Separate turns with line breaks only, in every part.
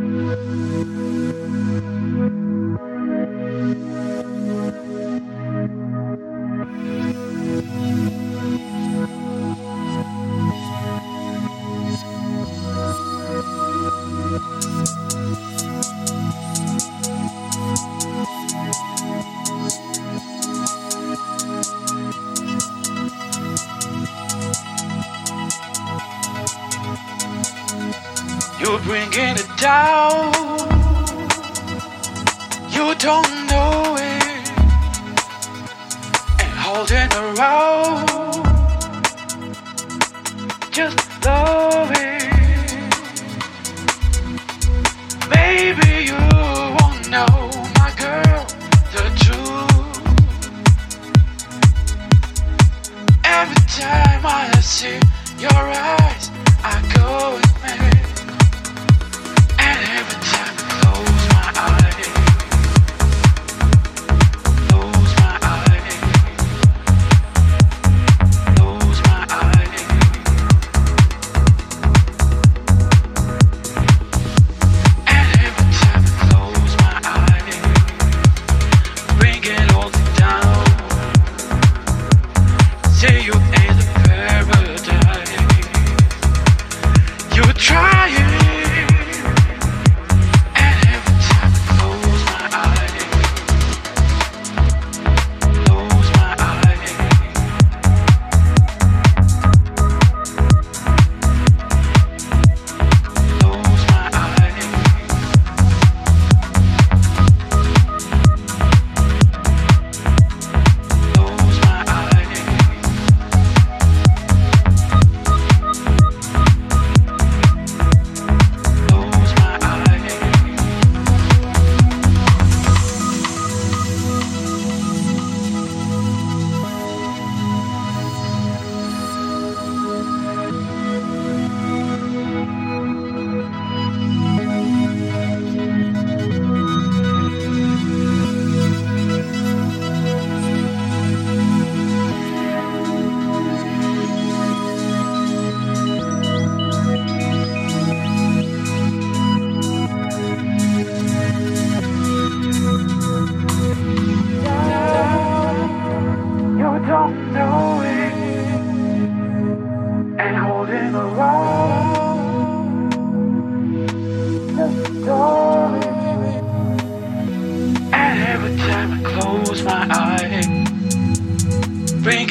Música bringing it down. You don't know it, and holding around. Just love. till you.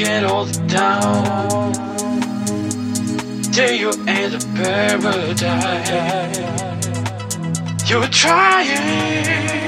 get all down till you end up paradise. You're trying.